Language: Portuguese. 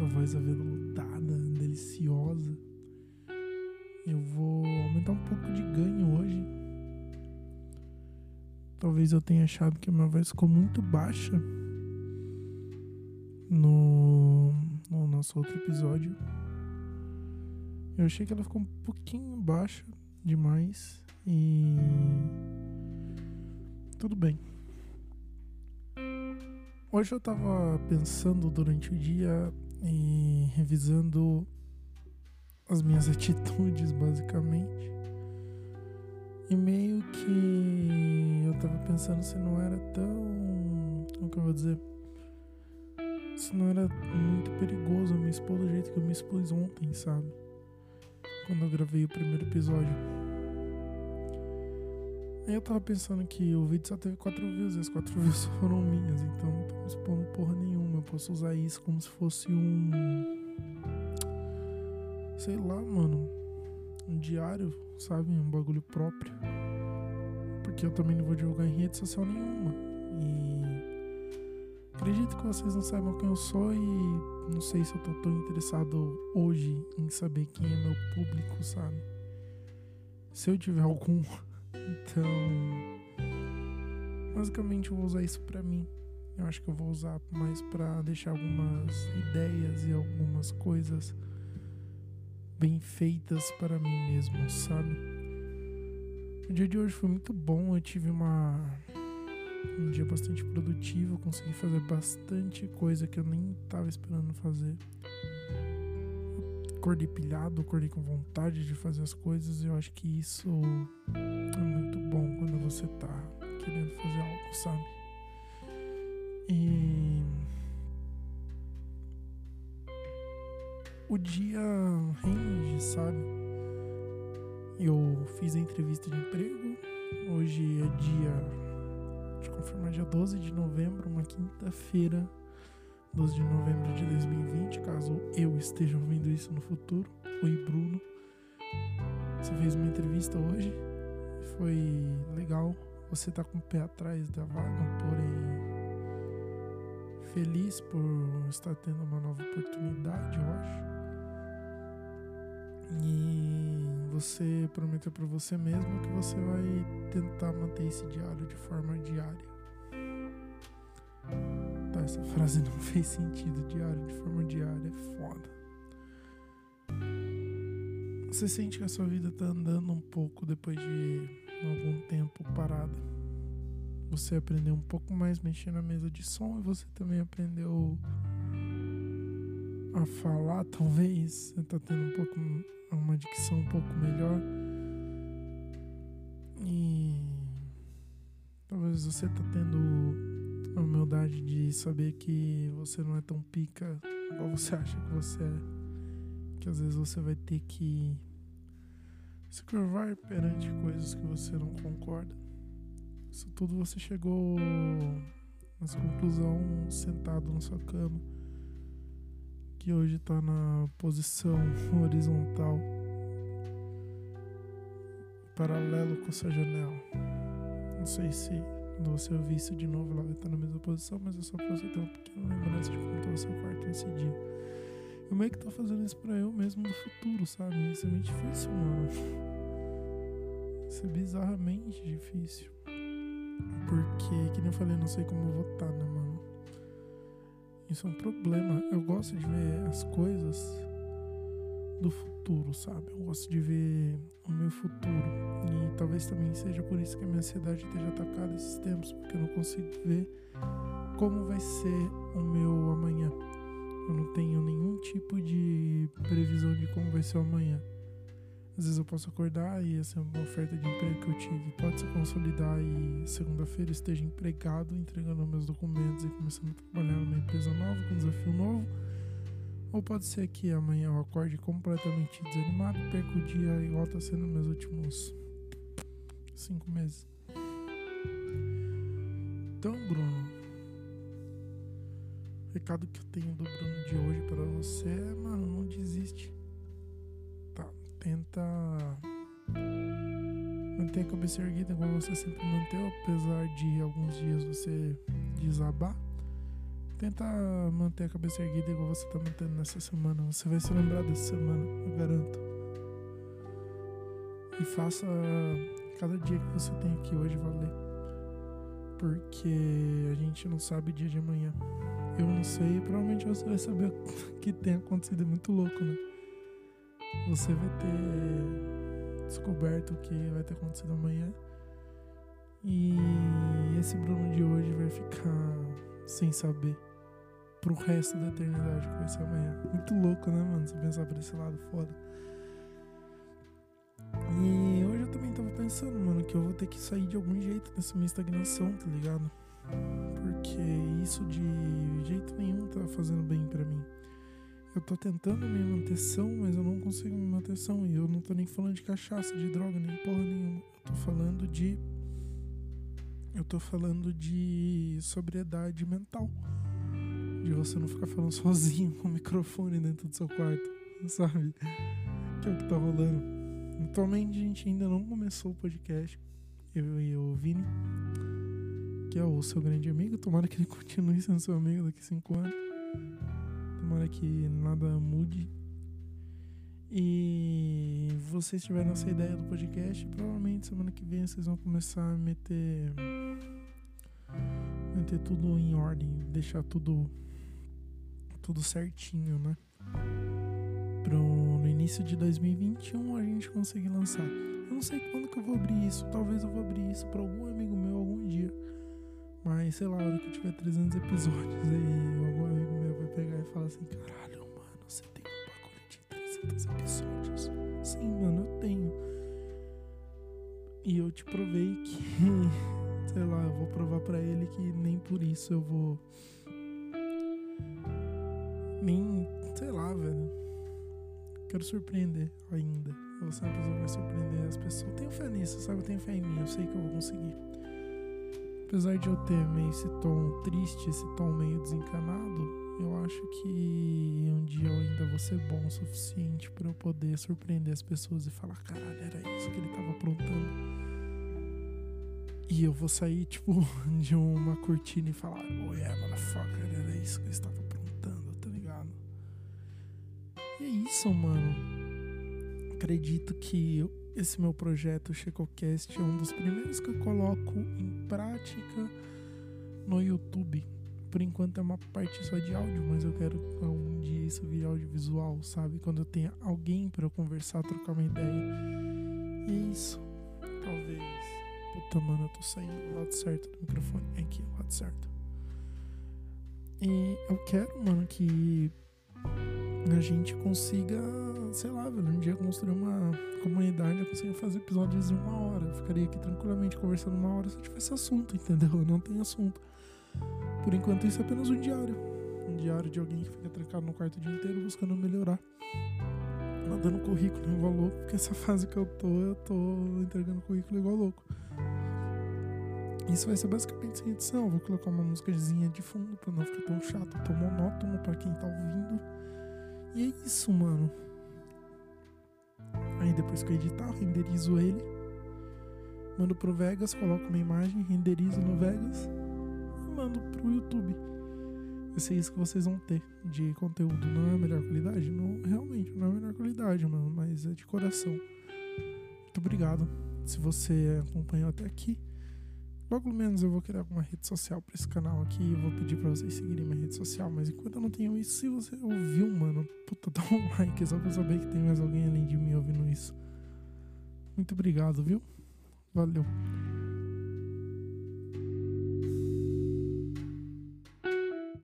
essa voz aveludada, deliciosa. Eu vou aumentar um pouco de ganho hoje. Talvez eu tenha achado que a minha voz ficou muito baixa no, no nosso outro episódio. Eu achei que ela ficou um pouquinho baixa demais e tudo bem. Hoje eu tava pensando durante o dia e revisando as minhas atitudes, basicamente. E meio que eu tava pensando se não era tão. Como que eu vou dizer? Se não era muito perigoso eu me expor do jeito que eu me expus ontem, sabe? Quando eu gravei o primeiro episódio. Aí eu tava pensando que o vídeo só teve 4 views e as 4 views foram minhas, então não tô me expondo porra nenhuma. Eu posso usar isso como se fosse um. Sei lá, mano. Um diário, sabe? Um bagulho próprio. Porque eu também não vou divulgar em rede social nenhuma. E. Acredito que vocês não saibam quem eu sou e não sei se eu tô tão interessado hoje em saber quem é meu público, sabe? Se eu tiver algum então, basicamente eu vou usar isso para mim. Eu acho que eu vou usar mais para deixar algumas ideias e algumas coisas bem feitas para mim mesmo, sabe? O dia de hoje foi muito bom, eu tive uma um dia bastante produtivo, consegui fazer bastante coisa que eu nem estava esperando fazer acordei pilhado, acordei com vontade de fazer as coisas. E eu acho que isso é muito bom quando você tá querendo fazer algo, sabe? E o dia rende, sabe? Eu fiz a entrevista de emprego. Hoje é dia, de confirmar, dia 12 de novembro, uma quinta-feira 12 de novembro de 2020, caso eu esteja ouvindo isso no futuro. Oi, Bruno. Você fez uma entrevista hoje, foi legal. Você tá com o pé atrás da vaga, porém feliz por estar tendo uma nova oportunidade, eu acho. E você prometeu para você mesmo que você vai tentar manter esse diário de forma diária essa frase não fez sentido. Diário, de forma diária, é foda. Você sente que a sua vida tá andando um pouco depois de algum tempo parada. Você aprendeu um pouco mais mexer na mesa de som e você também aprendeu a falar, talvez. Você tá tendo um pouco uma dicção um pouco melhor. E talvez você tá tendo a humildade de saber que você não é tão pica igual você acha que você é. Que às vezes você vai ter que se curvar perante coisas que você não concorda. Isso tudo você chegou nessa conclusão sentado na sua cama, que hoje está na posição horizontal, paralelo com a sua janela. Não sei se quando você ouvir isso de novo, ela vai estar na mesma posição, mas é só pra você ter uma pequena lembrança de como estava seu quarto nesse dia. Eu meio que tô fazendo isso pra eu mesmo no futuro, sabe? Isso é meio difícil, mano. Isso é bizarramente difícil. Porque, que nem eu falei, não sei como eu vou estar, né, mano? Isso é um problema. Eu gosto de ver as coisas do futuro, sabe? Eu gosto de ver o meu futuro. E talvez também seja por isso que a minha ansiedade esteja atacada esses tempos, porque eu não consigo ver como vai ser o meu amanhã. Eu não tenho nenhum tipo de previsão de como vai ser o amanhã. Às vezes eu posso acordar e essa é uma oferta de emprego que eu tive pode se consolidar e segunda-feira esteja empregado, entregando meus documentos e começando a trabalhar numa empresa nova, com um desafio novo ou pode ser que amanhã eu acorde completamente desanimado, perco o dia igual tá sendo meus últimos cinco meses. Então, Bruno, o recado que eu tenho do Bruno de hoje para você é, mano, não desiste. Tá, manter a cabeça erguida como você sempre manteve, apesar de alguns dias você desabar Tenta manter a cabeça erguida igual você tá mantendo nessa semana. Você vai se lembrar dessa semana, eu garanto. E faça cada dia que você tem aqui hoje valer. Porque a gente não sabe o dia de amanhã. Eu não sei, provavelmente você vai saber o que tem acontecido. É muito louco, né? Você vai ter descoberto o que vai ter acontecido amanhã. E esse Bruno de hoje vai ficar sem saber pro resto da eternidade que vai ser amanhã. Muito louco, né, mano? Você pensar por esse lado foda. E hoje eu também tava pensando, mano, que eu vou ter que sair de algum jeito dessa minha estagnação, tá ligado? Porque isso de jeito nenhum tá fazendo bem para mim. Eu tô tentando me manter são, mas eu não consigo me manter são. E eu não tô nem falando de cachaça, de droga, nem porra nenhuma. Eu tô falando de. Eu tô falando de sobriedade mental de você não ficar falando sozinho com o microfone dentro do seu quarto, sabe? Que é o que tá rolando. Atualmente a gente ainda não começou o podcast, eu e o Vini, que é o seu grande amigo. Tomara que ele continue sendo seu amigo daqui a cinco anos. Tomara que nada mude. E vocês tiveram essa ideia do podcast, provavelmente semana que vem vocês vão começar a meter meter tudo em ordem, deixar tudo tudo certinho, né? Pro, no início de 2021 a gente conseguir lançar. Eu não sei quando que eu vou abrir isso. Talvez eu vou abrir isso para algum amigo meu algum dia. Mas sei lá, a hora que eu tiver 300 episódios aí, vai pegar e falar assim: caralho, mano, você tem um bagulho de 300 episódios. Sim, mano, eu tenho. E eu te provei que, sei lá, eu vou provar para ele que nem por isso eu vou nem, sei lá, velho. Quero surpreender ainda. Eu sou uma pessoa que vai surpreender as pessoas. Eu tenho fé nisso, sabe? Eu tenho fé em mim. Eu sei que eu vou conseguir. Apesar de eu ter meio esse tom triste, esse tom meio desencanado, eu acho que um dia eu ainda vou ser bom o suficiente para eu poder surpreender as pessoas e falar: caralho, era isso que ele tava aprontando. E eu vou sair, tipo, de uma cortina e falar: oh yeah, motherfucker, era isso que ele estava e é isso, mano. Acredito que esse meu projeto ChecoCast é um dos primeiros que eu coloco em prática no YouTube. Por enquanto é uma parte só de áudio, mas eu quero um dia isso virar audiovisual, sabe? Quando eu tenha alguém para eu conversar, trocar uma ideia. E é isso. Talvez. Puta, mano, eu tô saindo do lado certo do microfone. É aqui, o lado certo. E eu quero, mano, que a gente consiga, sei lá, velho, um dia construir uma comunidade, eu consiga fazer episódios de uma hora. Eu ficaria aqui tranquilamente conversando uma hora se eu tivesse assunto, entendeu? Eu não tenho assunto. Por enquanto, isso é apenas um diário. Um diário de alguém que fica trancado no quarto o dia inteiro buscando melhorar. Mandando currículo igual louco, porque essa fase que eu tô, eu tô entregando currículo igual louco. Isso vai ser basicamente sem edição. Eu vou colocar uma músicazinha de fundo pra não ficar tão chato, tão monótono pra quem tá ouvindo. E é isso, mano. Aí depois que eu editar, renderizo ele. Mando pro Vegas, coloco uma imagem, renderizo no Vegas mando pro YouTube. Vai ser isso que vocês vão ter de conteúdo. Não é a melhor qualidade? Não, realmente, não é a melhor qualidade, mano. Mas é de coração. Muito obrigado. Se você acompanhou até aqui. Logo menos eu vou criar uma rede social para esse canal aqui. Vou pedir para vocês seguirem minha rede social. Mas enquanto eu não tenho isso, se você ouviu, mano, puta, dá um like só pra saber que tem mais alguém além de mim ouvindo isso. Muito obrigado, viu? Valeu.